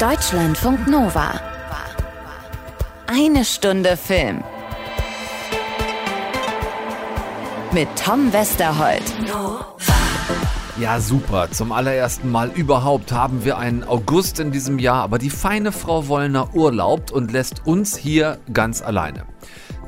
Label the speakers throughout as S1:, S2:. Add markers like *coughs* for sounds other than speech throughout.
S1: Deutschlandfunk Nova. Eine Stunde Film. Mit Tom Westerholt.
S2: Ja, super. Zum allerersten Mal überhaupt haben wir einen August in diesem Jahr, aber die feine Frau Wollner urlaubt und lässt uns hier ganz alleine.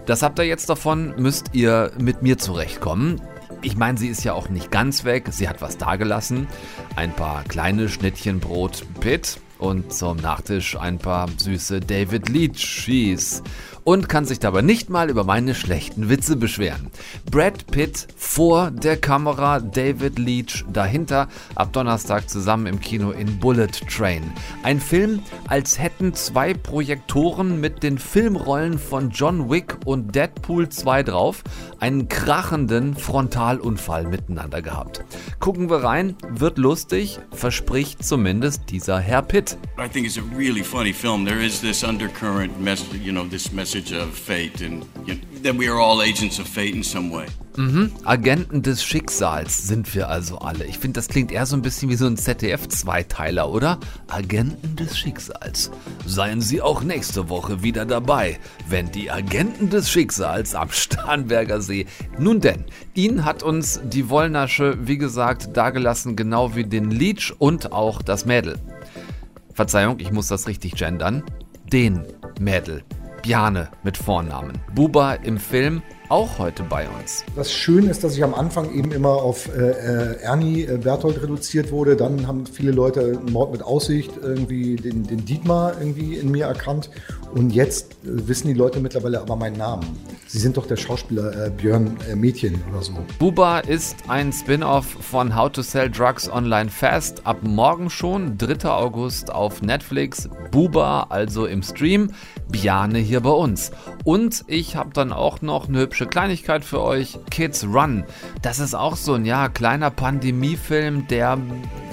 S2: Das habt ihr jetzt davon, müsst ihr mit mir zurechtkommen. Ich meine, sie ist ja auch nicht ganz weg. Sie hat was dagelassen. Ein paar kleine Schnittchen Brot Pitt und zum Nachtisch ein paar süße David Leach Cheese und kann sich dabei nicht mal über meine schlechten Witze beschweren. Brad Pitt vor der Kamera, David Leach dahinter, ab Donnerstag zusammen im Kino in Bullet Train. Ein Film, als hätten zwei Projektoren mit den Filmrollen von John Wick und Deadpool 2 drauf einen krachenden Frontalunfall miteinander gehabt. Gucken wir rein, wird lustig, verspricht zumindest dieser Herr Pitt.
S3: I think it's a really funny film. There is this undercurrent message, you know, this message of fate and you know, that we are all agents of fate in some way.
S2: Mhm. Agenten des Schicksals sind wir also alle. Ich finde, das klingt eher so ein bisschen wie so ein ZDF-Zweiteiler, oder? Agenten des Schicksals. Seien Sie auch nächste Woche wieder dabei, wenn die Agenten des Schicksals am Starnberger See. Nun denn, ihn hat uns die Wollnasche, wie gesagt, dagelassen, genau wie den Leech und auch das Mädel. Verzeihung, ich muss das richtig gendern. Den Mädel. Bjane mit Vornamen. Buba im Film auch heute bei uns.
S4: Das Schöne ist, dass ich am Anfang eben immer auf äh, äh, Ernie äh, Berthold reduziert wurde. Dann haben viele Leute Mord mit Aussicht irgendwie den, den Dietmar irgendwie in mir erkannt. Und jetzt äh, wissen die Leute mittlerweile aber meinen Namen. Sie sind doch der Schauspieler äh, Björn äh, Mädchen oder so.
S2: Buba ist ein Spin-off von How to Sell Drugs Online Fast. Ab morgen schon, 3. August auf Netflix. Buba also im Stream, Biane hier bei uns. Und ich habe dann auch noch eine hübsche Kleinigkeit für euch. Kids Run. Das ist auch so ein ja, kleiner Pandemiefilm, der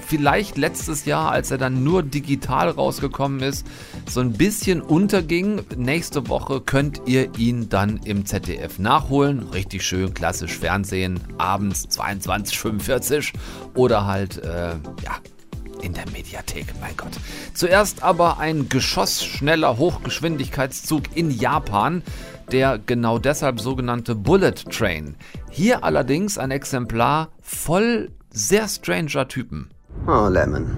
S2: vielleicht letztes Jahr, als er dann nur digital rausgekommen ist, so ein bisschen unterging. Nächste Woche könnt ihr ihn dann im ZDF nachholen. Richtig schön, klassisch Fernsehen, abends 22.45 oder halt, äh, ja, in der Mediathek, mein Gott. Zuerst aber ein geschossschneller Hochgeschwindigkeitszug in Japan, der genau deshalb sogenannte Bullet Train. Hier allerdings ein Exemplar voll sehr stranger Typen.
S5: Oh, Lemon.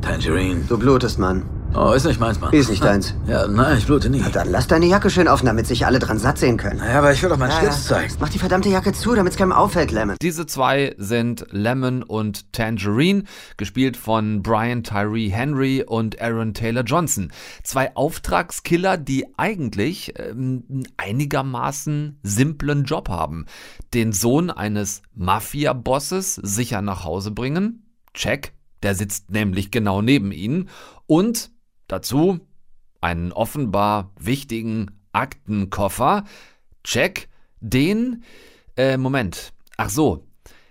S6: Tangerine.
S5: Du blutest, Mann.
S6: Oh, ist nicht meins, Mann.
S5: Ist nicht deins.
S6: Ja, nein, ich blute nie.
S5: Dann lass deine Jacke schön offen, damit sich alle dran satt sehen können.
S6: Naja, aber ich will doch meinen
S5: Ja,
S6: Schlitz
S5: ja.
S6: zeigen.
S5: Mach die verdammte Jacke zu, damit es keinem auffällt, Lemon.
S2: Diese zwei sind Lemon und Tangerine, gespielt von Brian Tyree Henry und Aaron Taylor Johnson. Zwei Auftragskiller, die eigentlich ähm, einen einigermaßen simplen Job haben. Den Sohn eines Mafia-Bosses sicher nach Hause bringen. Check, der sitzt nämlich genau neben ihnen. Und dazu einen offenbar wichtigen Aktenkoffer. Check, den, äh, Moment. Ach so.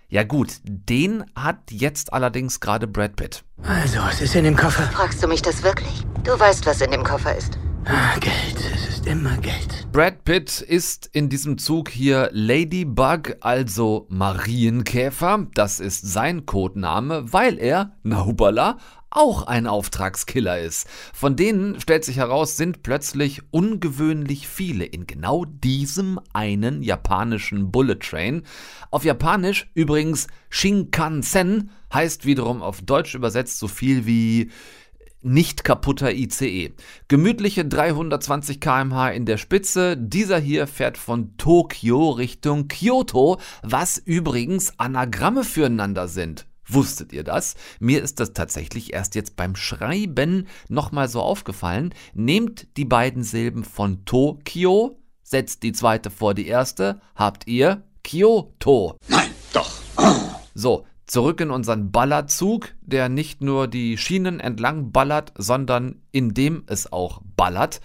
S2: Ja gut, den hat jetzt allerdings gerade Brad Pitt.
S6: Also, was ist in dem Koffer?
S7: Fragst du mich das wirklich? Du weißt, was in dem Koffer ist.
S6: Ah, Geld. Es ist immer Geld.
S2: Brad Pitt ist in diesem Zug hier Ladybug, also Marienkäfer. Das ist sein Codename, weil er, na hubala, auch ein Auftragskiller ist. Von denen, stellt sich heraus, sind plötzlich ungewöhnlich viele in genau diesem einen japanischen Bullet Train. Auf Japanisch übrigens Shinkansen heißt wiederum auf Deutsch übersetzt so viel wie nicht kaputter ICE. Gemütliche 320 km/h in der Spitze. Dieser hier fährt von Tokio Richtung Kyoto, was übrigens Anagramme füreinander sind. Wusstet ihr das? Mir ist das tatsächlich erst jetzt beim Schreiben nochmal so aufgefallen. Nehmt die beiden Silben von Tokio, setzt die zweite vor die erste, habt ihr Kyoto.
S3: Nein, doch.
S2: So, zurück in unseren Ballerzug, der nicht nur die Schienen entlang ballert, sondern in dem es auch ballert,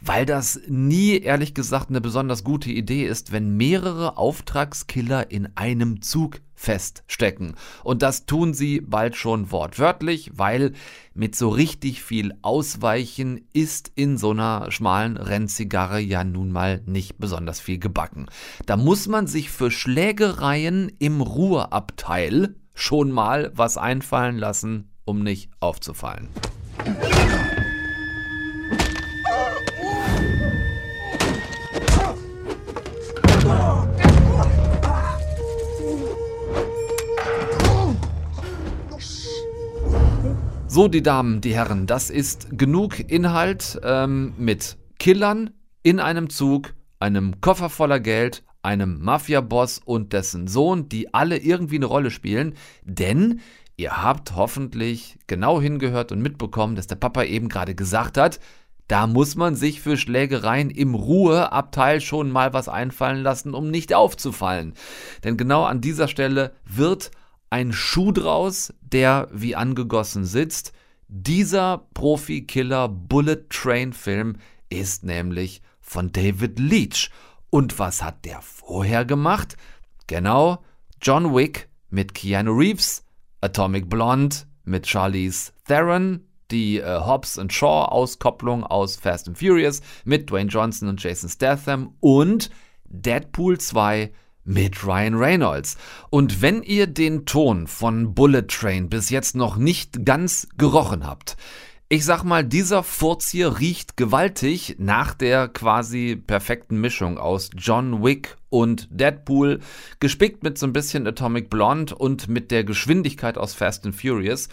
S2: weil das nie, ehrlich gesagt, eine besonders gute Idee ist, wenn mehrere Auftragskiller in einem Zug feststecken. Und das tun sie bald schon wortwörtlich, weil mit so richtig viel Ausweichen ist in so einer schmalen Rennzigarre ja nun mal nicht besonders viel gebacken. Da muss man sich für Schlägereien im Ruheabteil schon mal was einfallen lassen, um nicht aufzufallen. So, die Damen, die Herren, das ist genug Inhalt ähm, mit Killern in einem Zug, einem Koffer voller Geld, einem Mafia-Boss und dessen Sohn, die alle irgendwie eine Rolle spielen, denn ihr habt hoffentlich genau hingehört und mitbekommen, dass der Papa eben gerade gesagt hat, da muss man sich für Schlägereien im Ruheabteil schon mal was einfallen lassen, um nicht aufzufallen. Denn genau an dieser Stelle wird ein Schuh draus, der wie angegossen sitzt. Dieser Profi-Killer Bullet Train Film ist nämlich von David Leach. Und was hat der vorher gemacht? Genau, John Wick mit Keanu Reeves, Atomic Blonde mit Charlize Theron, die äh, Hobbs and Shaw Auskopplung aus Fast and Furious mit Dwayne Johnson und Jason Statham und Deadpool 2 mit Ryan Reynolds. Und wenn ihr den Ton von Bullet Train bis jetzt noch nicht ganz gerochen habt, ich sag mal, dieser Furz hier riecht gewaltig nach der quasi perfekten Mischung aus John Wick und Deadpool, gespickt mit so ein bisschen Atomic Blonde und mit der Geschwindigkeit aus Fast and Furious.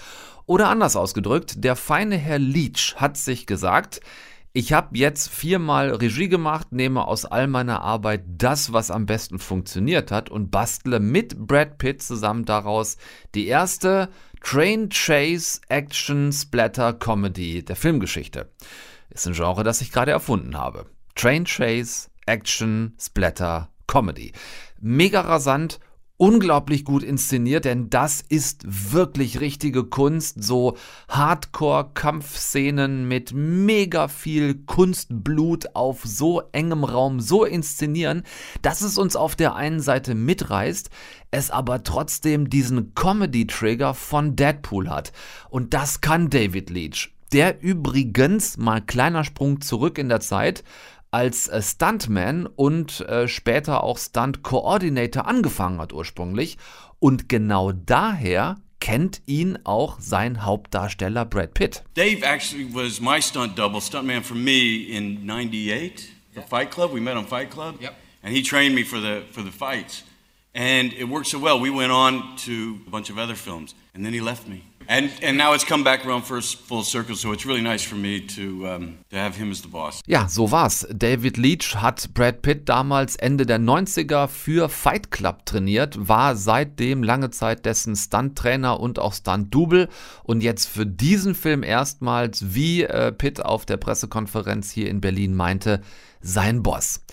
S2: Oder anders ausgedrückt, der feine Herr Leach hat sich gesagt, ich habe jetzt viermal Regie gemacht, nehme aus all meiner Arbeit das, was am besten funktioniert hat und bastle mit Brad Pitt zusammen daraus die erste Train Chase Action Splatter Comedy der Filmgeschichte. Ist ein Genre, das ich gerade erfunden habe. Train Chase Action Splatter Comedy. Mega rasant unglaublich gut inszeniert, denn das ist wirklich richtige Kunst. So Hardcore-Kampfszenen mit mega viel Kunstblut auf so engem Raum so inszenieren, dass es uns auf der einen Seite mitreißt, es aber trotzdem diesen Comedy-Trigger von Deadpool hat. Und das kann David Leach. Der übrigens, mal kleiner Sprung zurück in der Zeit, als äh, Stuntman und äh, später auch Stunt Coordinator angefangen hat ursprünglich. Und genau daher kennt ihn auch sein Hauptdarsteller Brad Pitt.
S3: Dave actually was my stunt double, stuntman for me in 98 for Fight Club. We met on Fight Club.
S2: Yep.
S3: And he trained me for the, for the fights. And it worked so well. We went on to a bunch of other films. And then he left me. And, and now it's come back around for full circle, so it's really nice for me to, um, to have him as the boss.
S2: Ja, so war's. David Leach hat Brad Pitt damals Ende der 90er für Fight Club trainiert, war seitdem lange Zeit dessen Stunt-Trainer und auch Stunt-Double und jetzt für diesen Film erstmals, wie äh, Pitt auf der Pressekonferenz hier in Berlin meinte, sein Boss.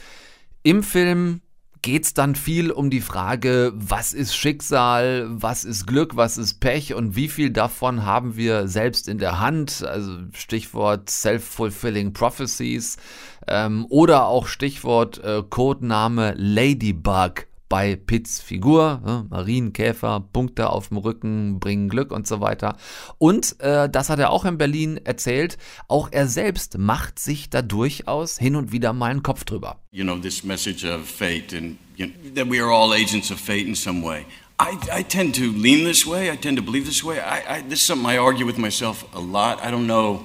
S2: Im Film geht es dann viel um die Frage, was ist Schicksal, was ist Glück, was ist Pech und wie viel davon haben wir selbst in der Hand. Also Stichwort Self-Fulfilling Prophecies ähm, oder auch Stichwort äh, Codename Ladybug bei Pitts Figur. Ne? Marienkäfer, Punkte auf dem Rücken bringen Glück und so weiter. Und äh, das hat er auch in Berlin erzählt. Auch er selbst macht sich da durchaus hin und wieder mal einen Kopf drüber.
S3: You know, this message of fate and you know, that we are all agents of fate in some way. I, I tend to lean this way. I tend to believe this way. I, I, this is something I argue with myself a lot. I don't know,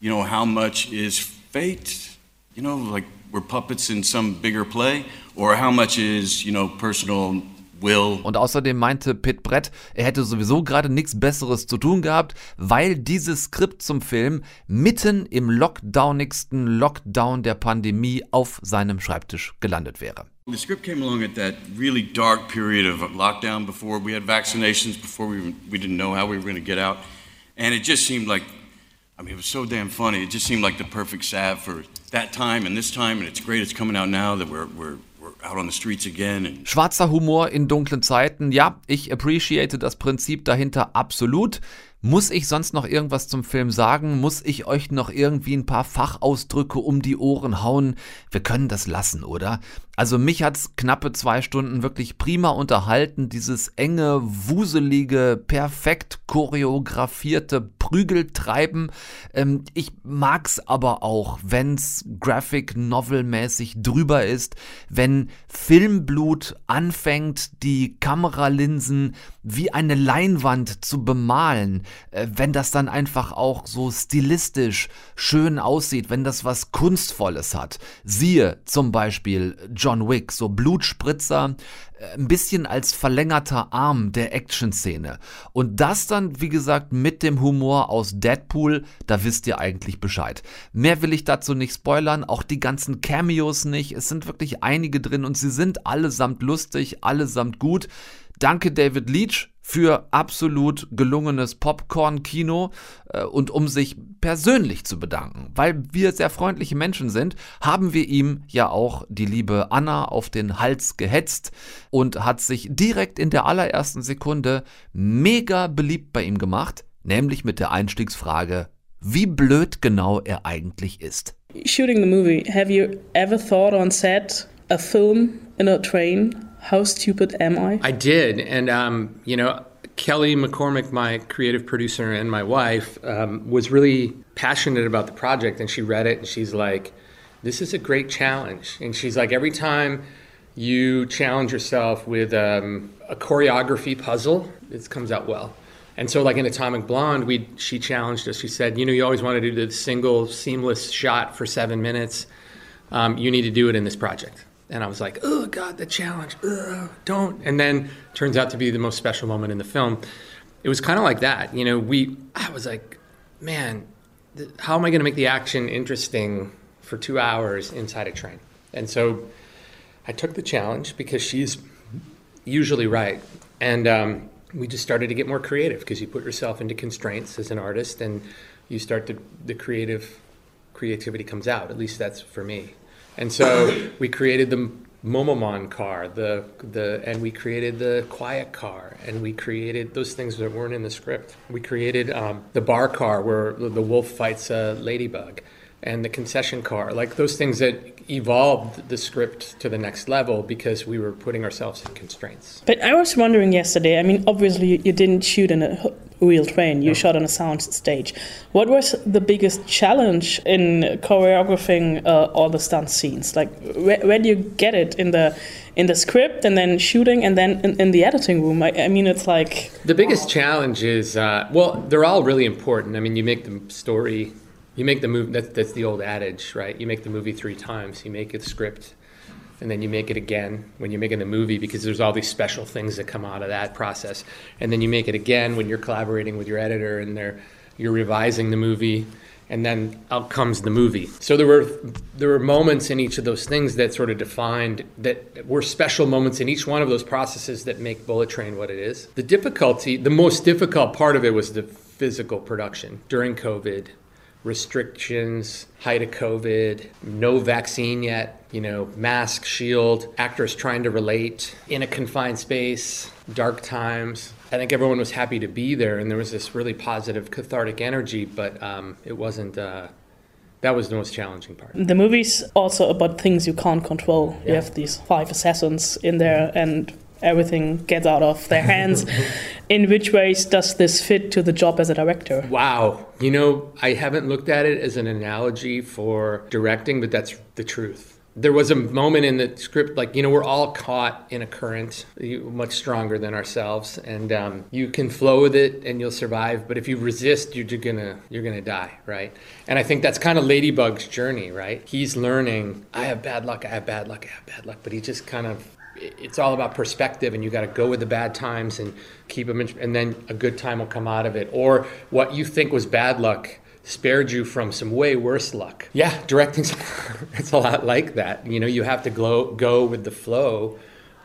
S3: you know, how much is fate, you know, like we're puppets in some bigger play, or how much is, you know, personal will.
S2: Und außerdem meinte Pitt Brett, er hätte sowieso gerade nichts Besseres zu tun gehabt, weil dieses Skript zum Film mitten im lockdownigsten Lockdown der Pandemie auf seinem Schreibtisch gelandet wäre.
S3: The script came along at that really dark period of lockdown before we had vaccinations, before we, we didn't know how we were going to get out. And it just seemed like, I mean, it was so damn funny. It just seemed like the perfect salve for that time and this time. And it's great it's coming out now that we're, we're,
S2: Schwarzer Humor in dunklen Zeiten, ja, ich appreciate das Prinzip dahinter absolut. Muss ich sonst noch irgendwas zum Film sagen? Muss ich euch noch irgendwie ein paar Fachausdrücke um die Ohren hauen? Wir können das lassen, oder? Also mich hat's knappe zwei Stunden wirklich prima unterhalten. Dieses enge, wuselige, perfekt choreografierte Prügeltreiben. Ähm, ich mag's aber auch, wenn's Graphic Novel mäßig drüber ist, wenn Filmblut anfängt, die Kameralinsen wie eine Leinwand zu bemalen, äh, wenn das dann einfach auch so stilistisch schön aussieht, wenn das was Kunstvolles hat. Siehe zum Beispiel John John Wick, so Blutspritzer, äh, ein bisschen als verlängerter Arm der Action-Szene. Und das dann, wie gesagt, mit dem Humor aus Deadpool, da wisst ihr eigentlich Bescheid. Mehr will ich dazu nicht spoilern, auch die ganzen Cameos nicht. Es sind wirklich einige drin und sie sind allesamt lustig, allesamt gut. Danke David Leach für absolut gelungenes Popcorn-Kino äh, und um sich persönlich zu bedanken, weil wir sehr freundliche Menschen sind, haben wir ihm ja auch die liebe Anna auf den Hals gehetzt und hat sich direkt in der allerersten Sekunde mega beliebt bei ihm gemacht, nämlich mit der Einstiegsfrage, wie blöd genau er eigentlich ist.
S8: Shooting the movie, have you ever thought on set a film in a train How Stupid Am I?
S9: I did. And, um, you know, Kelly McCormick, my creative producer and my wife, um, was really passionate about the project. And she read it and she's like, this is a great challenge. And she's like, every time you challenge yourself with um, a choreography puzzle, it comes out well. And so, like in Atomic Blonde, we she challenged us. She said, "You know, you always want to do the single seamless shot for seven minutes. Um, you need to do it in this project." And I was like, oh, God, the challenge. Ugh, don't. And then turns out to be the most special moment in the film. It was kind of like that. You know, we, I was like, man, th- how am I going to make the action interesting for two hours inside a train? And so I took the challenge because she's usually right. And um, we just started to get more creative because you put yourself into constraints as an artist and you start to, the creative, creativity comes out. At least that's for me. And so we created the Momomon car, the the and we created the quiet car, and we created those things that weren't in the script. We created um, the bar car where the wolf fights a ladybug, and the concession car, like those things that evolved the script to the next level because we were putting ourselves in constraints.
S8: But I was wondering yesterday. I mean, obviously you didn't shoot in a real train. You shot on a sound stage. What was the biggest challenge in choreographing uh, all the stunt scenes? Like, where, where do you get it in the in the script, and then shooting, and then in, in the editing room? I, I mean, it's like
S9: The biggest challenge is uh, well, they're all really important. I mean, you make the story, you make the movie. That's that's the old adage, right? You make the movie three times. You make the script, and then you make it again when you're making the movie because there's all these special things that come out of that process, and then you make it again when you're collaborating with your editor and they're you're revising the movie. And then out comes the movie. So there were there were moments in each of those things that sort of defined that were special moments in each one of those processes that make Bullet Train what it is. The difficulty, the most difficult part of it was the physical production during COVID, restrictions, height of COVID, no vaccine yet, you know, mask, shield, actors trying to relate in a confined space, dark times. I think everyone was happy to be there, and there was this really positive, cathartic energy, but um, it wasn't. Uh, that was the most challenging part.
S8: the movie's also about things you can't control. You have these five assassins in there, and everything gets out of their hands. *laughs* in which ways does this fit to the job as a director?
S9: Wow. You know, I haven't looked at it as an analogy for directing, but that's the truth. There was a moment in the script, like, you know, we're all caught in a current, much stronger than ourselves, and um, you can flow with it and you'll survive. But if you resist, you're gonna you're gonna die, right? And I think that's kind of Ladybug's journey, right? He's learning. I have bad luck. I have bad luck. I have bad luck. But he just kind of it's all about perspective and you got to go with the bad times and keep them in, and then a good time will come out of it. Or what you think was bad luck spared you from some way worse luck. Yeah directing *laughs* it's a lot like that. You know you have to glow, go with the flow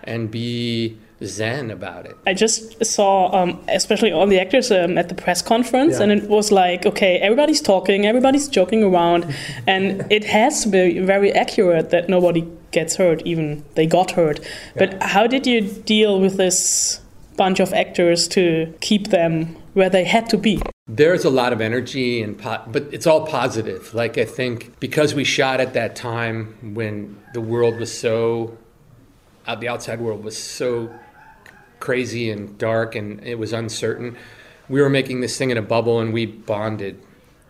S9: and be zen about it.
S8: I just saw, um, especially all the actors um, at the press conference, and it was like, okay, everybody's talking, everybody's joking around, and it has to be very accurate that nobody gets hurt, even they got hurt. But how did you deal with this bunch of actors to keep them where they had to be?
S9: There's a lot of energy and po- but it's all positive. Like I think because we shot at that time when the world was so uh, the outside world was so crazy and dark and it was uncertain. We were making this thing in a bubble and we bonded.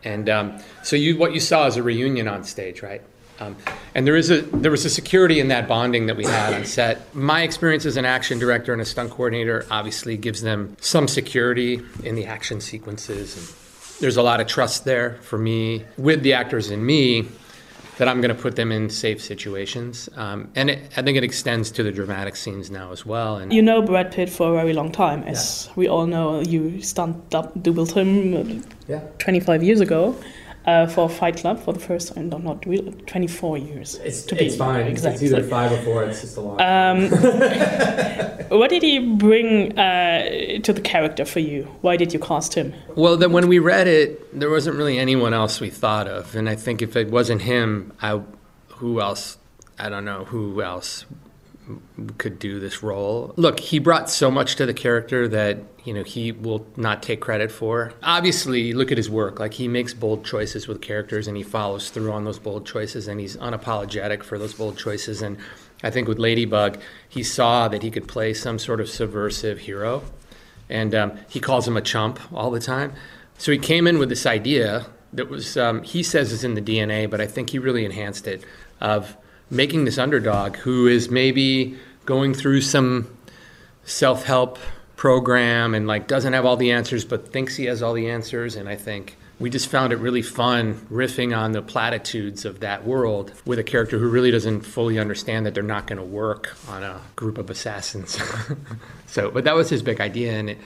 S9: And um, so you what you saw is a reunion on stage, right? Um, and there is a there was a security in that bonding that we had on set. My experience as an action director and a stunt coordinator obviously gives them some security in the action sequences. And there's a lot of trust there for me with the actors and me. that I'm going to put them in safe situations. Um, and it, I think it extends to the dramatic scenes now as well. And
S8: You know Brad Pitt for a very long time, as we all know. You stunt dub- doubled him uh,
S9: Yeah.
S8: 25 years ago uh, for Fight Club for the first time. No, not real, 24 years. It's, to be It's either
S9: five or four. It's just a long.
S8: um, *laughs* what did he bring uh, to the character for you? Why did you cast him?
S9: Well, then when we read it, there wasn't really anyone else we thought of, and I think if it wasn't him, I, who else? I don't know who else could do this role. Look, he brought so much to the character that you know he will not take credit for. Obviously, look at his work; like he makes bold choices with characters, and he follows through on those bold choices, and he's unapologetic for those bold choices. And I think with Ladybug, he saw that he could play some sort of subversive hero, and um, he calls him a chump all the time. So he came in with this idea that was um, he says is in the DNA, but I think he really enhanced it of making this underdog who is maybe going through some self-help program and like doesn't have all the answers but thinks he has all the answers and I think we just found it really fun riffing on the platitudes of that world with a character who really doesn't fully understand that they're not going to work on a group of assassins. *laughs* so, but that was his big idea and it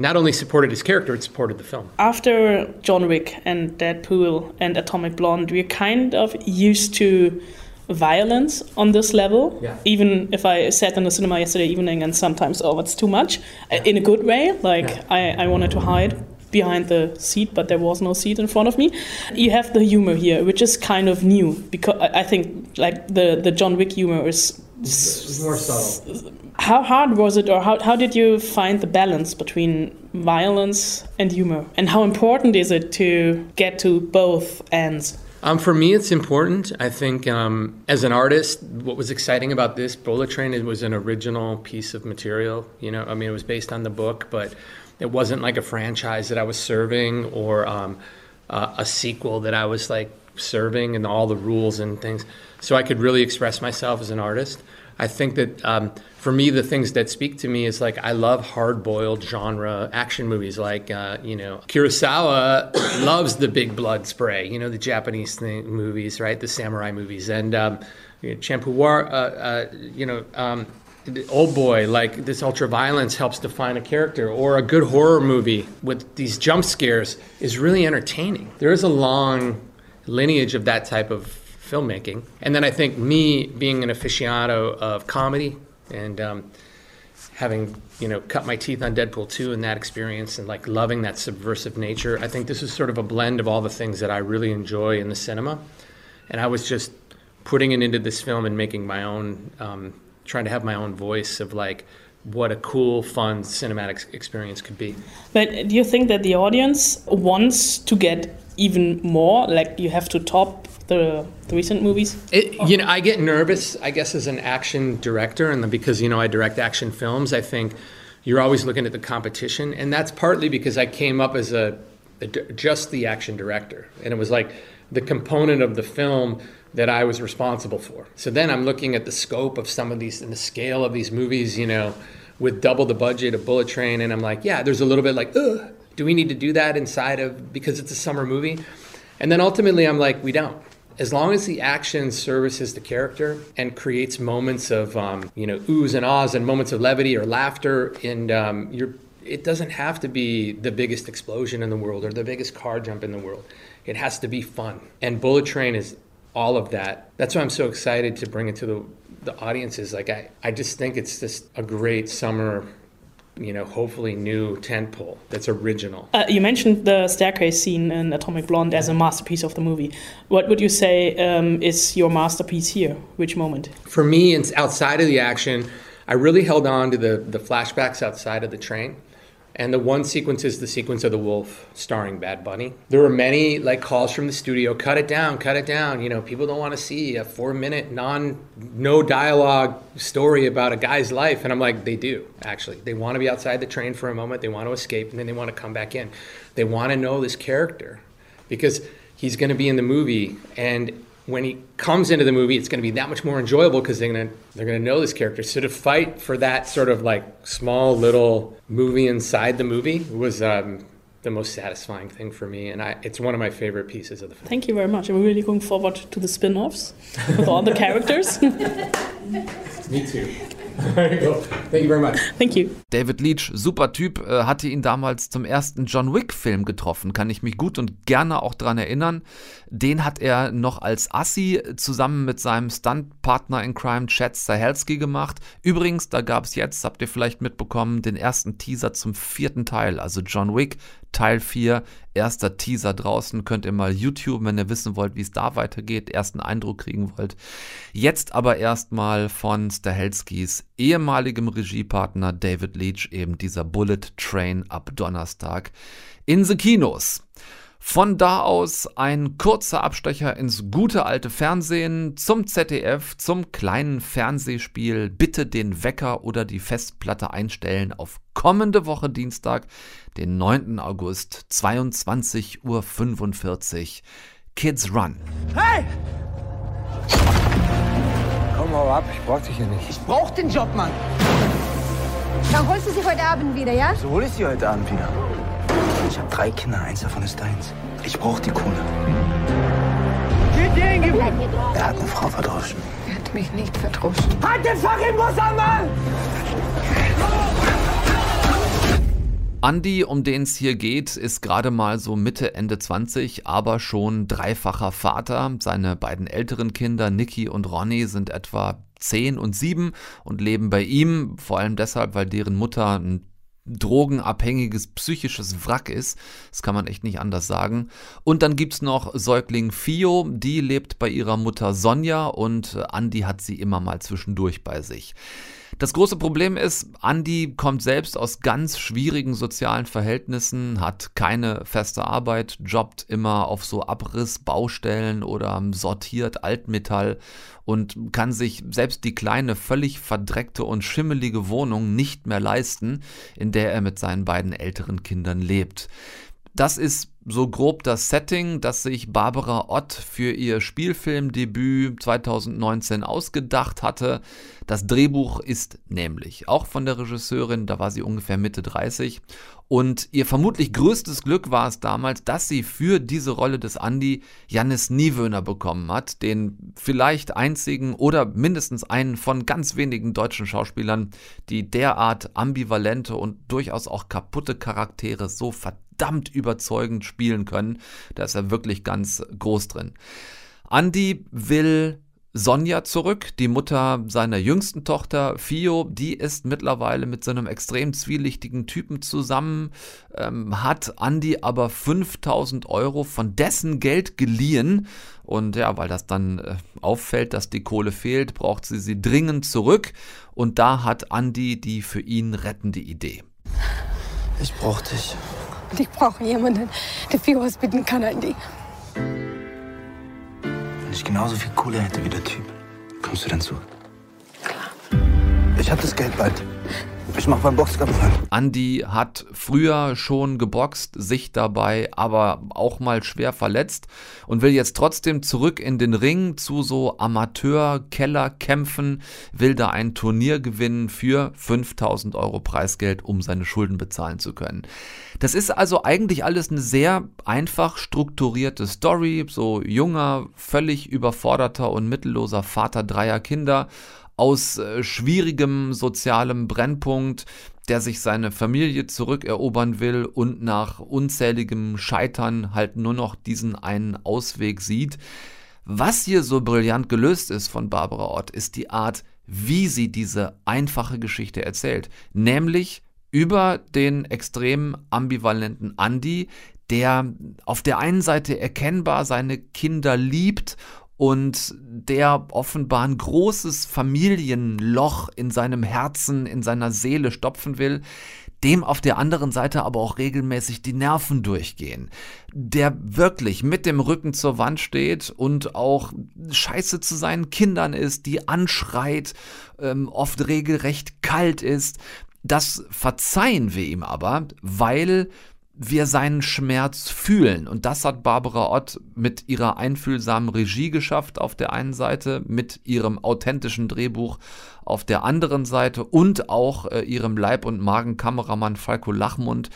S9: not only supported his character, it supported the film.
S8: After John Wick and Deadpool and Atomic Blonde, we're kind of used to violence on this level.
S9: Yeah.
S8: Even if I sat in the cinema yesterday evening and sometimes, oh, it's too much, uh, in a good way. Like
S9: Yeah.
S8: I, I wanted to hide behind the seat, but there was no seat in front of me. You have the humor here, which is kind of new because I I think like the the John Wick humor is.
S9: more subtle.
S8: How hard was it, or how, how did you find the balance between violence and humor? And how important is it to get to both ends?
S9: Um, for me, it's important. I think um, as an artist, what was exciting about this Bullet Train it was an original piece of material. You know, I mean, it was based on the book, but it wasn't like a franchise that I was serving or um, uh, a sequel that I was like serving and all the rules and things. So I could really express myself as an artist. I think that um, for me, the things that speak to me is like I love hard-boiled genre action movies. Like uh, you know, Kurosawa *coughs* loves the big blood spray. You know, the Japanese thing, movies, right? The samurai movies, and um, you know, Champuar, uh, uh, you know. Um, Old boy, like this ultra violence helps define a character, or a good horror movie with these jump scares is really entertaining. There is a long lineage of that type of filmmaking. And then I think me being an aficionado of comedy and um, having you know cut my teeth on Deadpool 2 and that experience and like loving that subversive nature, I think this is sort of a blend of all the things that I really enjoy in the cinema. And I was just putting it into this film and making my own, um, trying to have my own voice of like what a cool, fun cinematic experience could be.
S8: But do you think that the audience wants to get even more? Like you have to top the, the recent movies?
S9: It, you know, I get nervous, I guess, as an action director, and because you know I direct action films, I think you're always looking at the competition, and that's partly because I came up as a, a just the action director, and it was like the component of the film that I was responsible for. So then I'm looking at the scope of some of these and the scale of these movies, you know, with double the budget of Bullet Train, and I'm like, yeah, there's a little bit like, ugh, do we need to do that inside of because it's a summer movie? And then ultimately, I'm like, we don't as long as the action services the character and creates moments of um, you know oohs and ahs and moments of levity or laughter and um, you're it doesn't have to be the biggest explosion in the world or the biggest car jump in the world. It has to be fun. And bullet train is all of that. That's why i'm so excited to bring it to the the audiences. Like i, I just think it's just a great summer you know, hopefully new tentpole that's original.
S8: Uh, you mentioned the staircase scene in Atomic Blonde as a masterpiece of the movie. What would you say um, is your masterpiece here? Which moment?
S9: For me, it's outside of the action. I really held on to the the flashbacks outside of the train. And the one sequence is the sequence of the wolf starring Bad Bunny. There were many like calls from the studio, cut it down, cut it down. You know, people don't want to see a four minute non no dialogue story about a guy's life. And I'm like, they do, actually. They want to be outside the train for a moment, they want to escape, and then they want to come back in. They want to know this character because he's gonna be in the movie and when he comes into the movie, it's going to be that much more enjoyable because they're going to they're going to know this character. So to fight for that sort of like small little movie inside the movie was um, the most satisfying thing for me, and I, it's one of my favorite pieces of the film.
S8: Thank you very much. I'm really looking forward to the spin offs with all the characters. *laughs*
S9: Me too. There you go. Thank you very much.
S8: Thank you.
S2: David Leach, super Typ, äh, hatte ihn damals zum ersten John Wick-Film getroffen, kann ich mich gut und gerne auch dran erinnern. Den hat er noch als Assi zusammen mit seinem Stuntpartner in Crime, Chad Stahelski, gemacht. Übrigens, da gab es jetzt, habt ihr vielleicht mitbekommen, den ersten Teaser zum vierten Teil, also John Wick, Teil 4, erster Teaser draußen. Könnt ihr mal YouTube, wenn ihr wissen wollt, wie es da weitergeht, ersten Eindruck kriegen wollt. Jetzt aber erstmal von Stahelskis ehemaligem Regiepartner David Leach eben dieser Bullet Train ab Donnerstag in the Kinos. Von da aus ein kurzer Abstecher ins gute alte Fernsehen zum ZDF, zum kleinen Fernsehspiel Bitte den Wecker oder die Festplatte einstellen auf kommende Woche Dienstag, den 9. August, 22.45 Uhr. Kids Run.
S10: Hey!
S11: Komm mal ab, ich brauch dich hier nicht.
S10: Ich brauch den Job, Mann!
S12: Dann holst du sie heute Abend wieder, ja?
S11: So hol ich sie heute Abend wieder. Ich habe drei Kinder, eins davon ist deins. Ich brauch die Kohle. Er hat eine Frau verdroschen.
S12: Er hat mich nicht verdroschen.
S10: Halt den fucking Bus an, Mann!
S2: Andy, um den es hier geht, ist gerade mal so Mitte, Ende 20, aber schon dreifacher Vater. Seine beiden älteren Kinder, Nicky und Ronny, sind etwa 10 und 7 und leben bei ihm, vor allem deshalb, weil deren Mutter ein drogenabhängiges psychisches Wrack ist. Das kann man echt nicht anders sagen. Und dann gibt's noch Säugling Fio, die lebt bei ihrer Mutter Sonja und Andy hat sie immer mal zwischendurch bei sich. Das große Problem ist, Andy kommt selbst aus ganz schwierigen sozialen Verhältnissen, hat keine feste Arbeit, jobbt immer auf so Abrissbaustellen oder sortiert Altmetall und kann sich selbst die kleine, völlig verdreckte und schimmelige Wohnung nicht mehr leisten, in der er mit seinen beiden älteren Kindern lebt. Das ist so grob das Setting, das sich Barbara Ott für ihr Spielfilmdebüt 2019 ausgedacht hatte. Das Drehbuch ist nämlich auch von der Regisseurin, da war sie ungefähr Mitte 30. Und ihr vermutlich größtes Glück war es damals, dass sie für diese Rolle des Andy Jannis Niewöhner bekommen hat, den vielleicht einzigen oder mindestens einen von ganz wenigen deutschen Schauspielern, die derart ambivalente und durchaus auch kaputte Charaktere so verdammt verdammt überzeugend spielen können. Da ist er wirklich ganz groß drin. Andy will Sonja zurück, die Mutter seiner jüngsten Tochter Fio, die ist mittlerweile mit so einem extrem zwielichtigen Typen zusammen, ähm, hat Andy aber 5000 Euro von dessen Geld geliehen und ja, weil das dann äh, auffällt, dass die Kohle fehlt, braucht sie sie dringend zurück und da hat Andy die für ihn rettende Idee.
S11: Ich brauch dich.
S12: Und ich brauche jemanden, der für was bitten kann, Andy.
S11: Wenn ich genauso viel Kohle hätte wie der Typ, kommst du dann zu? Klar. Ich hab das Geld bald. Ich mach beim Boxkampf an.
S2: Andy hat früher schon geboxt, sich dabei aber auch mal schwer verletzt und will jetzt trotzdem zurück in den Ring zu so Amateur-Keller-Kämpfen, will da ein Turnier gewinnen für 5000 Euro Preisgeld, um seine Schulden bezahlen zu können. Das ist also eigentlich alles eine sehr einfach strukturierte Story, so junger, völlig überforderter und mittelloser Vater dreier Kinder aus äh, schwierigem sozialem Brennpunkt, der sich seine Familie zurückerobern will und nach unzähligem Scheitern halt nur noch diesen einen Ausweg sieht. Was hier so brillant gelöst ist von Barbara Ott, ist die Art, wie sie diese einfache Geschichte erzählt. Nämlich über den extrem ambivalenten Andy, der auf der einen Seite erkennbar seine Kinder liebt und der offenbar ein großes Familienloch in seinem Herzen, in seiner Seele stopfen will, dem auf der anderen Seite aber auch regelmäßig die Nerven durchgehen, der wirklich mit dem Rücken zur Wand steht und auch scheiße zu seinen Kindern ist, die anschreit, ähm, oft regelrecht kalt ist. Das verzeihen wir ihm aber, weil wir seinen Schmerz fühlen. Und das hat Barbara Ott mit ihrer einfühlsamen Regie geschafft auf der einen Seite, mit ihrem authentischen Drehbuch auf der anderen Seite und auch äh, ihrem Leib- und Magenkameramann Falco Lachmund,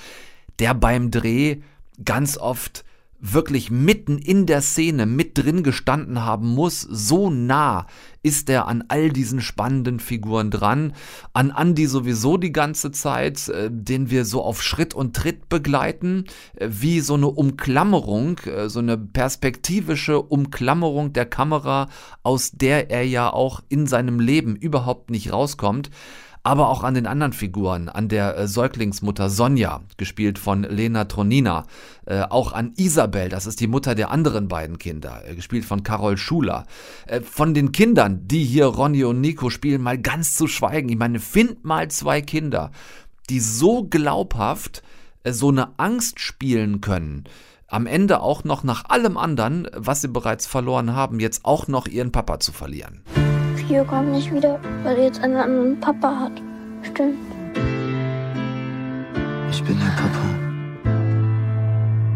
S2: der beim Dreh ganz oft wirklich mitten in der Szene mit drin gestanden haben muss. So nah ist er an all diesen spannenden Figuren dran. An Andy sowieso die ganze Zeit, äh, den wir so auf Schritt und Tritt begleiten, äh, wie so eine Umklammerung, äh, so eine perspektivische Umklammerung der Kamera, aus der er ja auch in seinem Leben überhaupt nicht rauskommt aber auch an den anderen Figuren, an der äh, Säuglingsmutter Sonja, gespielt von Lena Tronina, äh, auch an Isabel, das ist die Mutter der anderen beiden Kinder, äh, gespielt von Carol Schuler. Äh, von den Kindern, die hier Ronny und Nico spielen, mal ganz zu schweigen. Ich meine, find mal zwei Kinder, die so glaubhaft äh, so eine Angst spielen können, am Ende auch noch nach allem anderen, was sie bereits verloren haben, jetzt auch noch ihren Papa zu verlieren.
S13: Pio kommt nicht wieder, weil er jetzt einen anderen Papa hat. Stimmt.
S11: Ich bin der Papa.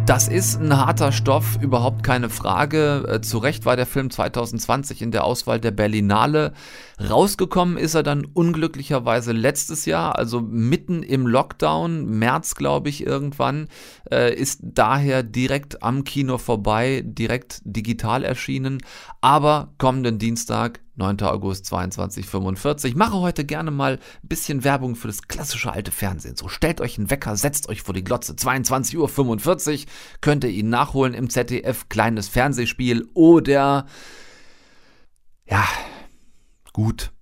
S2: Das ist ein harter Stoff, überhaupt keine Frage. Äh, zu Recht war der Film 2020 in der Auswahl der Berlinale. Rausgekommen ist er dann unglücklicherweise letztes Jahr, also mitten im Lockdown, März glaube ich irgendwann, äh, ist daher direkt am Kino vorbei, direkt digital erschienen. Aber kommenden Dienstag 9. August 2245. Ich mache heute gerne mal ein bisschen Werbung für das klassische alte Fernsehen. So stellt euch einen Wecker, setzt euch vor die Glotze. 22.45 Uhr könnt ihr ihn nachholen im ZDF. Kleines Fernsehspiel oder ja, gut,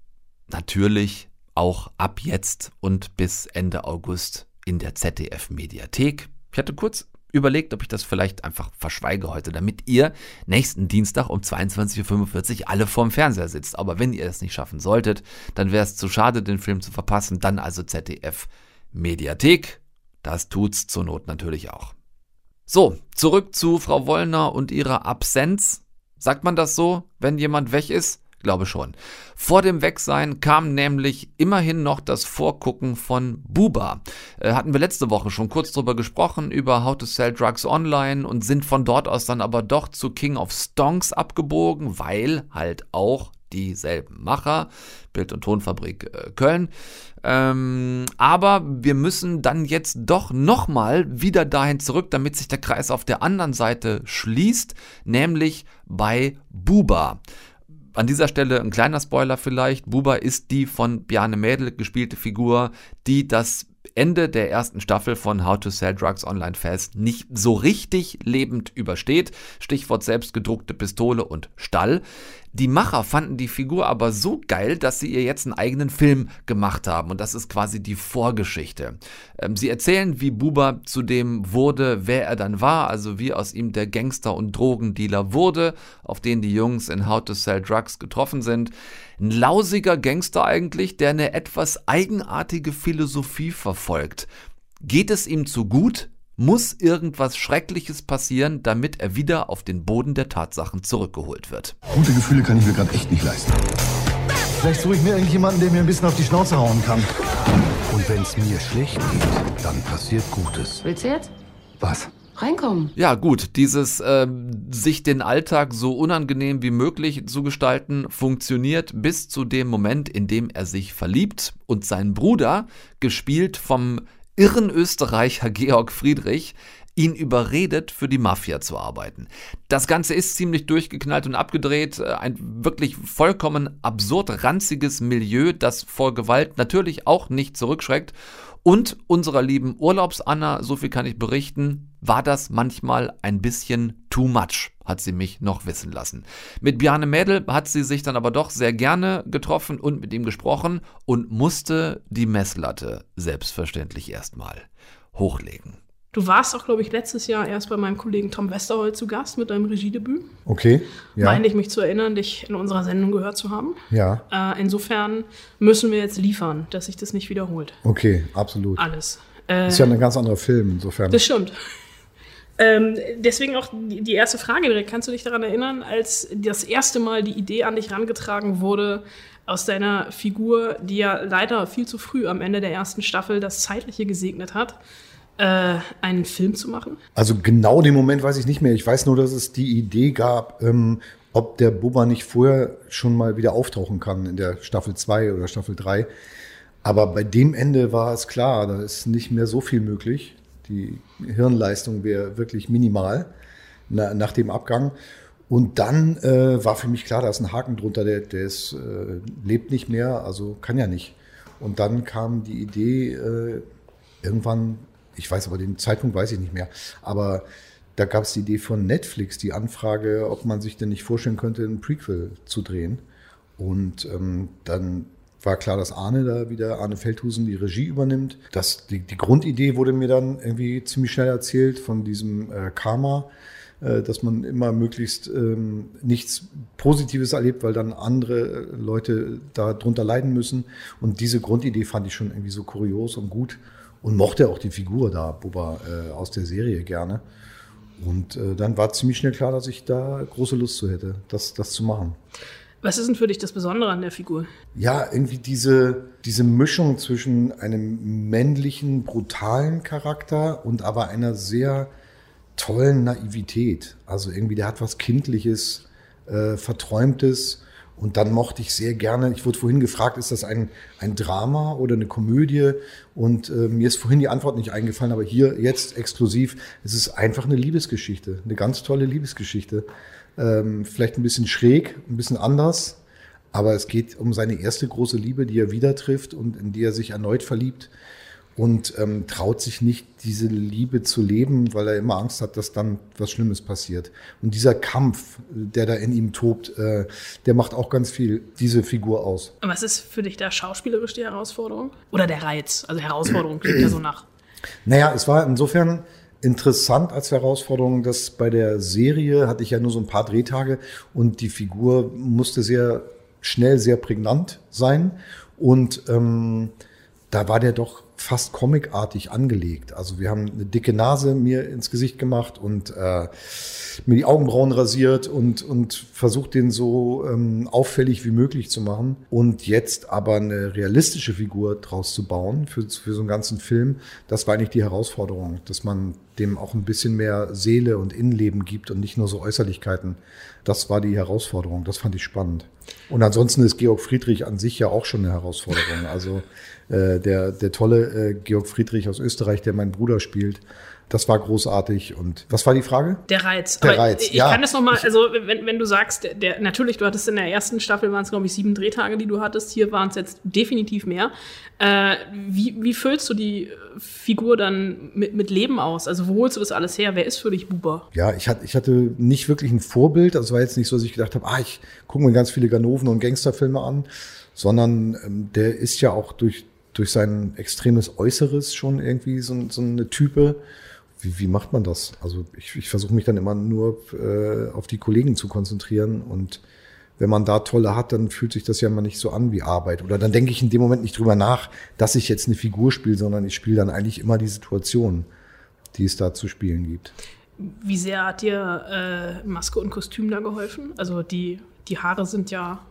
S2: natürlich auch ab jetzt und bis Ende August in der ZDF Mediathek. Ich hatte kurz überlegt, ob ich das vielleicht einfach verschweige heute, damit ihr nächsten Dienstag um 22.45 Uhr alle vorm Fernseher sitzt. Aber wenn ihr es nicht schaffen solltet, dann wäre es zu schade, den Film zu verpassen. Dann also ZDF Mediathek. Das tut's zur Not natürlich auch. So, zurück zu Frau Wollner und ihrer Absenz. Sagt man das so, wenn jemand weg ist? Glaube schon. Vor dem Wegsein kam nämlich immerhin noch das Vorgucken von Buba. Äh, hatten wir letzte Woche schon kurz drüber gesprochen, über How to Sell Drugs Online und sind von dort aus dann aber doch zu King of Stonks abgebogen, weil halt auch dieselben Macher, Bild- und Tonfabrik äh, Köln. Ähm, aber wir müssen dann jetzt doch nochmal wieder dahin zurück, damit sich der Kreis auf der anderen Seite schließt, nämlich bei Buba. An dieser Stelle ein kleiner Spoiler vielleicht. Buba ist die von Bjarne Mädel gespielte Figur, die das Ende der ersten Staffel von How to Sell Drugs Online Fast nicht so richtig lebend übersteht. Stichwort selbstgedruckte Pistole und Stall. Die Macher fanden die Figur aber so geil, dass sie ihr jetzt einen eigenen Film gemacht haben. Und das ist quasi die Vorgeschichte. Ähm, sie erzählen, wie Buba zu dem wurde, wer er dann war, also wie aus ihm der Gangster und Drogendealer wurde, auf den die Jungs in How to Sell Drugs getroffen sind. Ein lausiger Gangster eigentlich, der eine etwas eigenartige Philosophie verfolgt. Geht es ihm zu gut, muss irgendwas Schreckliches passieren, damit er wieder auf den Boden der Tatsachen zurückgeholt wird.
S14: Gute Gefühle kann ich mir gerade echt nicht leisten.
S4: Vielleicht suche ich mir irgendjemanden, der mir ein bisschen auf die Schnauze hauen kann.
S14: Und wenn es mir schlecht geht, dann passiert Gutes.
S15: Willst du jetzt?
S14: Was?
S15: Reinkommen.
S2: Ja, gut, dieses äh, sich den Alltag so unangenehm wie möglich zu gestalten, funktioniert bis zu dem Moment, in dem er sich verliebt und sein Bruder, gespielt vom irren Österreicher Georg Friedrich, ihn überredet, für die Mafia zu arbeiten. Das Ganze ist ziemlich durchgeknallt und abgedreht, äh, ein wirklich vollkommen absurd ranziges Milieu, das vor Gewalt natürlich auch nicht zurückschreckt und unserer lieben Urlaubsanna, so viel kann ich berichten, war das manchmal ein bisschen too much, hat sie mich noch wissen lassen. Mit Bjarne Mädel hat sie sich dann aber doch sehr gerne getroffen und mit ihm gesprochen und musste die Messlatte selbstverständlich erstmal hochlegen.
S8: Du warst auch, glaube ich, letztes Jahr erst bei meinem Kollegen Tom Westerholt zu Gast mit deinem Regiedebüt.
S4: Okay, ja.
S8: Meine ich mich zu erinnern, dich in unserer Sendung gehört zu haben.
S4: Ja.
S8: Äh, insofern müssen wir jetzt liefern, dass sich das nicht wiederholt.
S4: Okay, absolut.
S8: Alles.
S4: Äh, ist ja ein ganz anderer Film, insofern.
S8: Das stimmt. Ähm, deswegen auch die, die erste Frage direkt. Kannst du dich daran erinnern, als das erste Mal die Idee an dich herangetragen wurde, aus deiner Figur, die ja leider viel zu früh am Ende der ersten Staffel das Zeitliche gesegnet hat, äh, einen Film zu machen?
S4: Also genau den Moment weiß ich nicht mehr. Ich weiß nur, dass es die Idee gab, ähm, ob der Bubba nicht vorher schon mal wieder auftauchen kann in der Staffel 2 oder Staffel 3. Aber bei dem Ende war es klar, da ist nicht mehr so viel möglich. Die Hirnleistung wäre wirklich minimal na, nach dem Abgang. Und dann äh, war für mich klar, da ist ein Haken drunter, der, der ist, äh, lebt nicht mehr, also kann ja nicht. Und dann kam die Idee, äh, irgendwann, ich weiß aber den Zeitpunkt weiß ich nicht mehr, aber da gab es die Idee von Netflix, die Anfrage, ob man sich denn nicht vorstellen könnte, ein Prequel zu drehen. Und ähm, dann war klar, dass Arne da wieder, Arne Feldhusen, die Regie übernimmt. Das, die, die Grundidee wurde mir dann irgendwie ziemlich schnell erzählt von diesem äh, Karma, äh, dass man immer möglichst ähm, nichts Positives erlebt, weil dann andere äh, Leute darunter leiden müssen. Und diese Grundidee fand ich schon irgendwie so kurios und gut und mochte auch die Figur da, Bubba, äh, aus der Serie gerne. Und äh, dann war ziemlich schnell klar, dass ich da große Lust zu hätte, das, das zu machen.
S8: Was ist denn für dich das Besondere an der Figur?
S4: Ja, irgendwie diese, diese Mischung zwischen einem männlichen, brutalen Charakter und aber einer sehr tollen Naivität. Also irgendwie, der hat was Kindliches, äh, Verträumtes. Und dann mochte ich sehr gerne, ich wurde vorhin gefragt, ist das ein, ein Drama oder eine Komödie? Und äh, mir ist vorhin die Antwort nicht eingefallen, aber hier jetzt exklusiv, es ist einfach eine Liebesgeschichte, eine ganz tolle Liebesgeschichte. Ähm, vielleicht ein bisschen schräg, ein bisschen anders, aber es geht um seine erste große Liebe, die er wieder trifft und in die er sich erneut verliebt und ähm, traut sich nicht, diese Liebe zu leben, weil er immer Angst hat, dass dann was Schlimmes passiert. Und dieser Kampf, der da in ihm tobt, äh, der macht auch ganz viel diese Figur aus.
S8: Und was ist für dich da schauspielerisch die Herausforderung? Oder der Reiz? Also Herausforderung klingt ja so nach.
S4: Naja, es war insofern interessant als Herausforderung, dass bei der Serie hatte ich ja nur so ein paar Drehtage und die Figur musste sehr schnell, sehr prägnant sein. Und ähm, da war der doch fast comicartig angelegt. Also wir haben eine dicke Nase mir ins Gesicht gemacht und äh, mir die Augenbrauen rasiert und, und versucht, den so ähm, auffällig wie möglich zu machen. Und jetzt aber eine realistische Figur draus zu bauen für, für so einen ganzen Film, das war eigentlich die Herausforderung, dass man dem auch ein bisschen mehr Seele und Innenleben gibt und nicht nur so Äußerlichkeiten. Das war die Herausforderung. Das fand ich spannend. Und ansonsten ist Georg Friedrich an sich ja auch schon eine Herausforderung. Also äh, der, der tolle äh, Georg Friedrich aus Österreich, der meinen Bruder spielt, das war großartig. Und was war die Frage?
S8: Der Reiz.
S4: Der
S8: Aber
S4: Reiz,
S8: Ich
S4: ja.
S8: kann das nochmal, also wenn, wenn du sagst, der- natürlich, du hattest in der ersten Staffel waren es, glaube ich, sieben Drehtage, die du hattest. Hier waren es jetzt definitiv mehr. Äh, wie, wie füllst du die Figur dann mit, mit Leben aus? Also wo holst du das alles her? Wer ist für dich Buber?
S4: Ja, ich hatte, ich hatte nicht wirklich ein Vorbild. Also es war jetzt nicht so, dass ich gedacht habe, ah, ich gucke mir ganz viele Ganoven und Gangsterfilme an, sondern ähm, der ist ja auch durch, durch sein extremes Äußeres schon irgendwie so, so eine Type. Wie, wie macht man das? Also ich, ich versuche mich dann immer nur äh, auf die Kollegen zu konzentrieren und wenn man da tolle hat, dann fühlt sich das ja immer nicht so an wie Arbeit. Oder dann denke ich in dem Moment nicht drüber nach, dass ich jetzt eine Figur spiele, sondern ich spiele dann eigentlich immer die Situation, die es da zu spielen gibt.
S8: Wie sehr hat dir äh, Maske und Kostüm da geholfen? Also die, die Haare sind ja,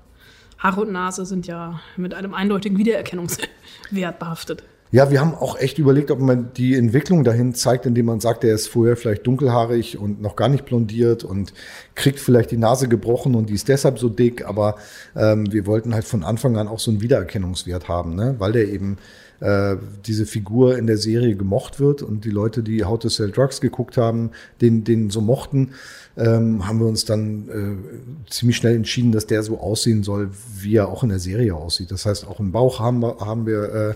S8: Haare und Nase sind ja mit einem eindeutigen Wiedererkennungswert behaftet.
S4: Ja, wir haben auch echt überlegt, ob man die Entwicklung dahin zeigt, indem man sagt, er ist vorher vielleicht dunkelhaarig und noch gar nicht blondiert und kriegt vielleicht die Nase gebrochen und die ist deshalb so dick. Aber ähm, wir wollten halt von Anfang an auch so einen Wiedererkennungswert haben, ne? weil der eben äh, diese Figur in der Serie gemocht wird und die Leute, die How to Sell Drugs geguckt haben, den, den so mochten, ähm, haben wir uns dann äh, ziemlich schnell entschieden, dass der so aussehen soll, wie er auch in der Serie aussieht. Das heißt, auch im Bauch haben wir, haben wir äh,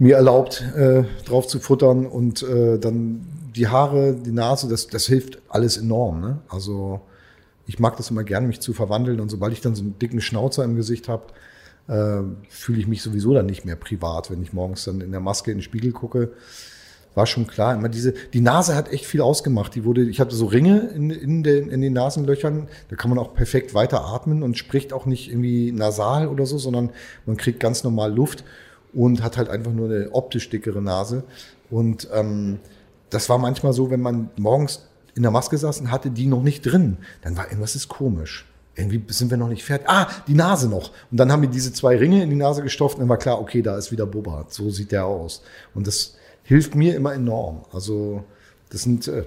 S4: mir erlaubt, äh, drauf zu futtern und äh, dann die Haare, die Nase, das, das hilft alles enorm. Ne? Also ich mag das immer gern, mich zu verwandeln und sobald ich dann so einen dicken Schnauzer im Gesicht habe, äh, fühle ich mich sowieso dann nicht mehr privat, wenn ich morgens dann in der Maske in den Spiegel gucke. War schon klar. Immer diese, die Nase hat echt viel ausgemacht. Die wurde, ich hatte so Ringe in, in, den, in den Nasenlöchern. Da kann man auch perfekt weiter atmen und spricht auch nicht irgendwie nasal oder so, sondern man kriegt ganz normal Luft und hat halt einfach nur eine optisch dickere Nase. Und ähm, das war manchmal so, wenn man morgens in der Maske saß und hatte die noch nicht drin, dann war irgendwas ist komisch. Irgendwie sind wir noch nicht fertig. Ah, die Nase noch. Und dann haben wir diese zwei Ringe in die Nase gestopft und dann war klar, okay, da ist wieder Boba. So sieht der aus. Und das hilft mir immer enorm. Also das sind, äh,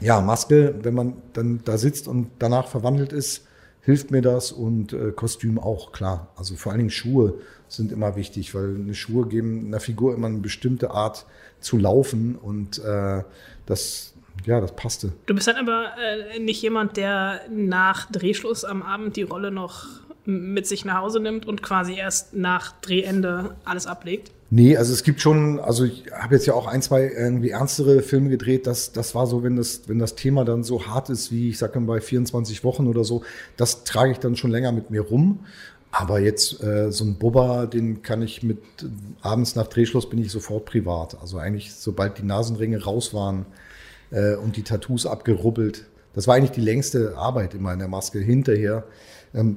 S4: ja, Maske, wenn man dann da sitzt und danach verwandelt ist, hilft mir das und äh, Kostüm auch, klar. Also vor allen Dingen Schuhe sind immer wichtig, weil eine Schuhe geben einer Figur immer eine bestimmte Art zu laufen und äh, das, ja, das passte.
S8: Du bist dann aber äh, nicht jemand, der nach Drehschluss am Abend die Rolle noch mit sich nach Hause nimmt und quasi erst nach Drehende alles ablegt?
S4: Nee, also es gibt schon, also ich habe jetzt ja auch ein, zwei irgendwie ernstere Filme gedreht. Das, das war so, wenn das, wenn das Thema dann so hart ist, wie ich sage bei 24 Wochen oder so, das trage ich dann schon länger mit mir rum. Aber jetzt äh, so ein Bubba, den kann ich mit abends nach Drehschluss bin ich sofort privat. Also eigentlich, sobald die Nasenringe raus waren äh, und die Tattoos abgerubbelt, das war eigentlich die längste Arbeit immer in der Maske hinterher. Ähm,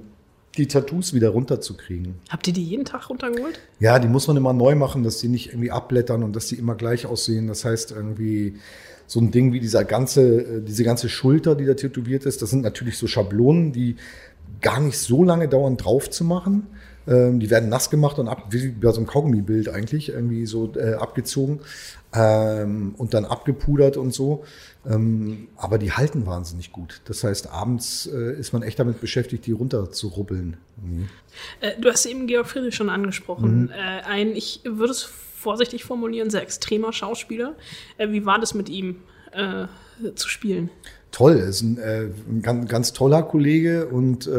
S4: die Tattoos wieder runterzukriegen.
S8: Habt ihr die jeden Tag runtergeholt?
S4: Ja, die muss man immer neu machen, dass die nicht irgendwie abblättern und dass die immer gleich aussehen. Das heißt irgendwie so ein Ding wie dieser ganze, äh, diese ganze Schulter, die da tätowiert ist. Das sind natürlich so Schablonen, die gar nicht so lange dauern, drauf zu machen. Ähm, die werden nass gemacht und ab, wie bei so einem Kaugummi-Bild eigentlich, irgendwie so äh, abgezogen ähm, und dann abgepudert und so. Ähm, aber die halten wahnsinnig gut. Das heißt, abends äh, ist man echt damit beschäftigt, die runter zu rubbeln. Mhm.
S8: Äh, du hast eben Georg Friedrich schon angesprochen. Mhm. Äh, ein, ich würde es vorsichtig formulieren, sehr extremer Schauspieler. Äh, wie war das mit ihm äh, zu spielen?
S4: Toll, ist ein, äh, ein ganz, ganz, toller Kollege und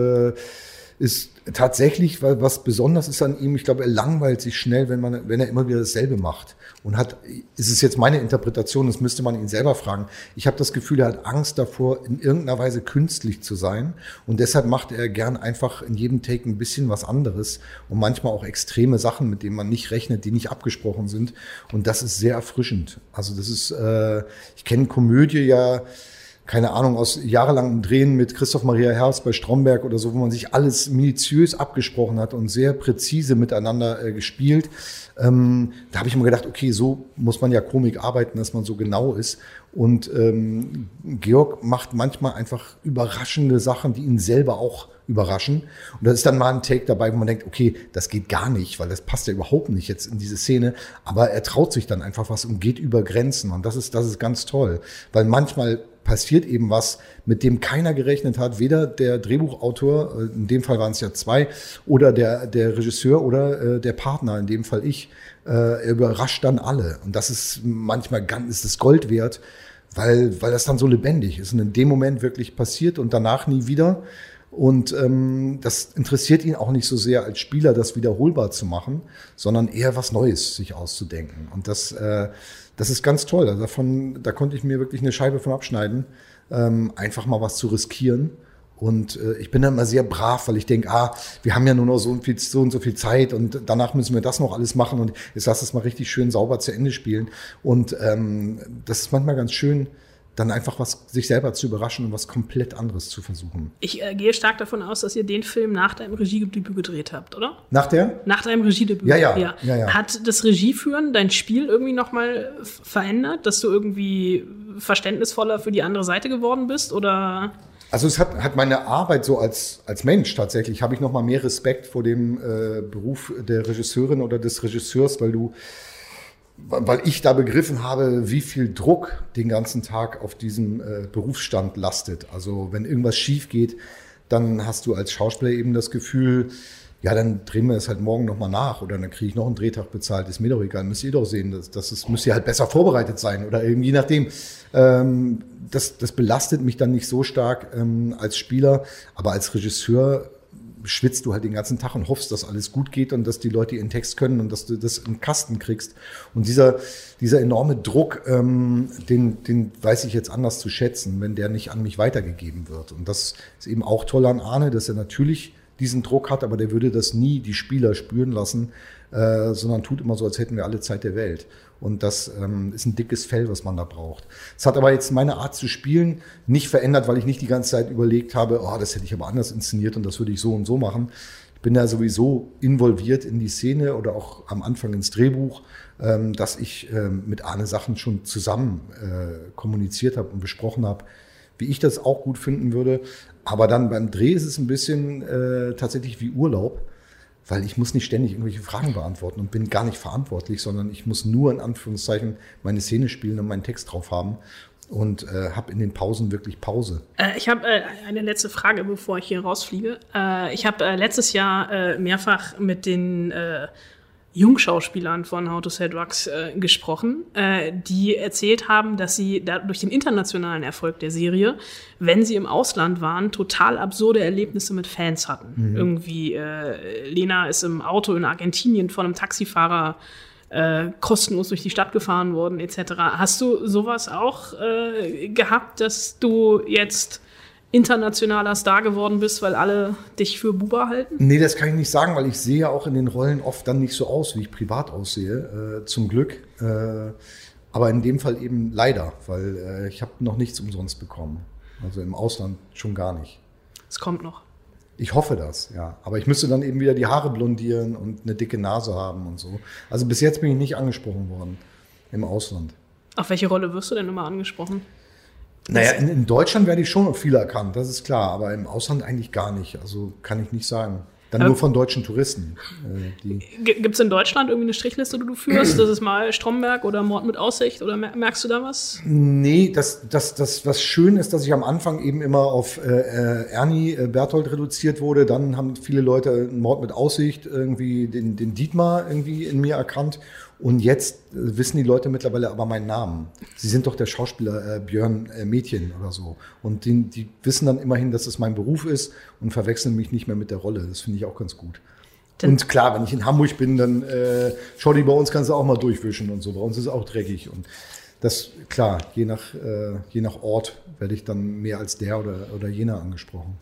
S4: ist tatsächlich, weil was besonders ist an ihm, ich glaube, er langweilt sich schnell, wenn man, wenn er immer wieder dasselbe macht. Und hat, ist es jetzt meine Interpretation, das müsste man ihn selber fragen. Ich habe das Gefühl, er hat Angst davor, in irgendeiner Weise künstlich zu sein. Und deshalb macht er gern einfach in jedem Take ein bisschen was anderes und manchmal auch extreme Sachen, mit denen man nicht rechnet, die nicht abgesprochen sind. Und das ist sehr erfrischend. Also das ist, äh, ich kenne Komödie ja, keine Ahnung, aus jahrelangem Drehen mit Christoph Maria Herbst bei Stromberg oder so, wo man sich alles minutiös abgesprochen hat und sehr präzise miteinander äh, gespielt. Ähm, da habe ich mir gedacht, okay, so muss man ja Komik arbeiten, dass man so genau ist. Und ähm, Georg macht manchmal einfach überraschende Sachen, die ihn selber auch überraschen. Und da ist dann mal ein Take dabei, wo man denkt, okay, das geht gar nicht, weil das passt ja überhaupt nicht jetzt in diese Szene. Aber er traut sich dann einfach was und geht über Grenzen. Und das ist, das ist ganz toll. Weil manchmal passiert eben was, mit dem keiner gerechnet hat, weder der Drehbuchautor, äh, in dem Fall waren es ja zwei, oder der, der Regisseur oder äh, der Partner, in dem Fall ich. Äh, er überrascht dann alle. Und das ist manchmal ganz, ist es Gold wert, weil, weil das dann so lebendig ist und in dem Moment wirklich passiert und danach nie wieder. Und ähm, das interessiert ihn auch nicht so sehr als Spieler, das wiederholbar zu machen, sondern eher was Neues sich auszudenken. Und das, äh, das ist ganz toll. Also davon, da konnte ich mir wirklich eine Scheibe von abschneiden, ähm, einfach mal was zu riskieren. Und äh, ich bin dann immer sehr brav, weil ich denke, ah, wir haben ja nur noch so, viel, so und so viel Zeit und danach müssen wir das noch alles machen und jetzt lass es mal richtig schön sauber zu Ende spielen. Und ähm, das ist manchmal ganz schön, dann einfach was sich selber zu überraschen und was komplett anderes zu versuchen.
S8: Ich äh, gehe stark davon aus, dass ihr den Film nach deinem Regiedebüt gedreht habt, oder?
S4: Nach der?
S8: Nach deinem Regiedebüt.
S4: Ja, ja. ja. ja, ja.
S8: Hat das Regieführen dein Spiel irgendwie nochmal verändert, dass du irgendwie verständnisvoller für die andere Seite geworden bist oder?
S4: Also es hat, hat meine Arbeit so als, als Mensch tatsächlich, habe ich nochmal mehr Respekt vor dem äh, Beruf der Regisseurin oder des Regisseurs, weil du weil ich da begriffen habe, wie viel Druck den ganzen Tag auf diesem äh, Berufsstand lastet. Also wenn irgendwas schief geht, dann hast du als Schauspieler eben das Gefühl, ja, dann drehen wir es halt morgen nochmal nach oder dann kriege ich noch einen Drehtag bezahlt, ist mir doch egal, müsst ihr doch sehen, das, das ist, müsst ihr halt besser vorbereitet sein oder irgendwie nachdem. Ähm, das, das belastet mich dann nicht so stark ähm, als Spieler, aber als Regisseur schwitzt du halt den ganzen Tag und hoffst, dass alles gut geht und dass die Leute ihren Text können und dass du das im Kasten kriegst. Und dieser, dieser enorme Druck, ähm, den, den weiß ich jetzt anders zu schätzen, wenn der nicht an mich weitergegeben wird. Und das ist eben auch toll an Arne, dass er natürlich diesen Druck hat, aber der würde das nie die Spieler spüren lassen, äh, sondern tut immer so, als hätten wir alle Zeit der Welt. Und das ähm, ist ein dickes Fell, was man da braucht. Es hat aber jetzt meine Art zu spielen nicht verändert, weil ich nicht die ganze Zeit überlegt habe, oh, das hätte ich aber anders inszeniert und das würde ich so und so machen. Ich bin da sowieso involviert in die Szene oder auch am Anfang ins Drehbuch, ähm, dass ich ähm, mit Arne Sachen schon zusammen äh, kommuniziert habe und besprochen habe, wie ich das auch gut finden würde. Aber dann beim Dreh ist es ein bisschen äh, tatsächlich wie Urlaub weil ich muss nicht ständig irgendwelche Fragen beantworten und bin gar nicht verantwortlich, sondern ich muss nur in Anführungszeichen meine Szene spielen und meinen Text drauf haben. und äh, habe in den Pausen wirklich Pause.
S8: Äh, ich habe äh, eine letzte Frage, bevor ich hier rausfliege. Äh, ich habe äh, letztes Jahr äh, mehrfach mit den Jungschauspielern von How to Sell Drugs gesprochen, die erzählt haben, dass sie da durch den internationalen Erfolg der Serie, wenn sie im Ausland waren, total absurde Erlebnisse mit Fans hatten. Mhm. Irgendwie, Lena ist im Auto in Argentinien von einem Taxifahrer äh, kostenlos durch die Stadt gefahren worden etc. Hast du sowas auch äh, gehabt, dass du jetzt internationaler Star geworden bist, weil alle dich für Buba halten?
S4: Nee, das kann ich nicht sagen, weil ich sehe auch in den Rollen oft dann nicht so aus, wie ich privat aussehe, äh, zum Glück. Äh, aber in dem Fall eben leider, weil äh, ich habe noch nichts umsonst bekommen. Also im Ausland schon gar nicht.
S8: Es kommt noch.
S4: Ich hoffe das, ja. Aber ich müsste dann eben wieder die Haare blondieren und eine dicke Nase haben und so. Also bis jetzt bin ich nicht angesprochen worden im Ausland.
S8: Auf welche Rolle wirst du denn immer angesprochen?
S4: Naja, in, in Deutschland werde ich schon viel erkannt, das ist klar, aber im Ausland eigentlich gar nicht. Also kann ich nicht sagen. Dann nur von deutschen Touristen.
S8: Äh, Gibt es in Deutschland irgendwie eine Strichliste, die du führst? Das ist mal Stromberg oder Mord mit Aussicht oder merkst du da was?
S4: Nee, das, das, das, was schön ist, dass ich am Anfang eben immer auf äh, äh Ernie äh, Berthold reduziert wurde. Dann haben viele Leute Mord mit Aussicht irgendwie den, den Dietmar irgendwie in mir erkannt. Und jetzt wissen die Leute mittlerweile aber meinen Namen. Sie sind doch der Schauspieler äh, Björn äh, Mädchen oder so. Und die, die wissen dann immerhin, dass es mein Beruf ist und verwechseln mich nicht mehr mit der Rolle. Das finde ich auch ganz gut. Dann und klar, wenn ich in Hamburg bin, dann äh, Schotti, bei uns kannst du auch mal durchwischen und so. Bei uns ist es auch dreckig. Und das, klar, je nach, äh, je nach Ort werde ich dann mehr als der oder, oder jener angesprochen.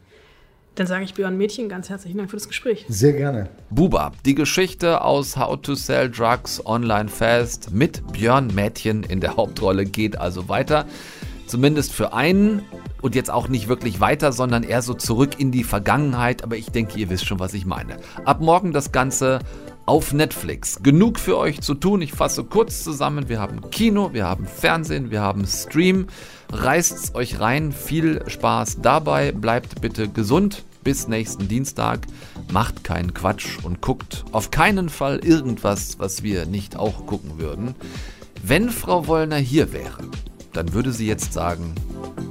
S8: Dann sage ich Björn Mädchen ganz herzlichen Dank für das Gespräch.
S4: Sehr gerne.
S2: Buba, die Geschichte aus How to Sell Drugs Online Fast mit Björn Mädchen in der Hauptrolle geht also weiter. Zumindest für einen und jetzt auch nicht wirklich weiter, sondern eher so zurück in die Vergangenheit. Aber ich denke, ihr wisst schon, was ich meine. Ab morgen das Ganze auf Netflix. Genug für euch zu tun. Ich fasse kurz zusammen. Wir haben Kino, wir haben Fernsehen, wir haben Stream. Reißt's euch rein. Viel Spaß dabei. Bleibt bitte gesund. Bis nächsten Dienstag. Macht keinen Quatsch und guckt auf keinen Fall irgendwas, was wir nicht auch gucken würden. Wenn Frau Wollner hier wäre, dann würde sie jetzt sagen,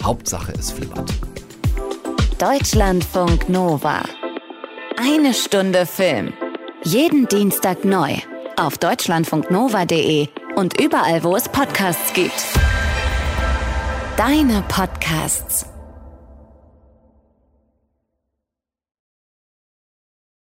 S2: Hauptsache es flimmert.
S1: Deutschlandfunk Nova. Eine Stunde Film. Jeden Dienstag neu. Auf deutschlandfunknova.de und überall, wo es Podcasts gibt. Deine Podcasts.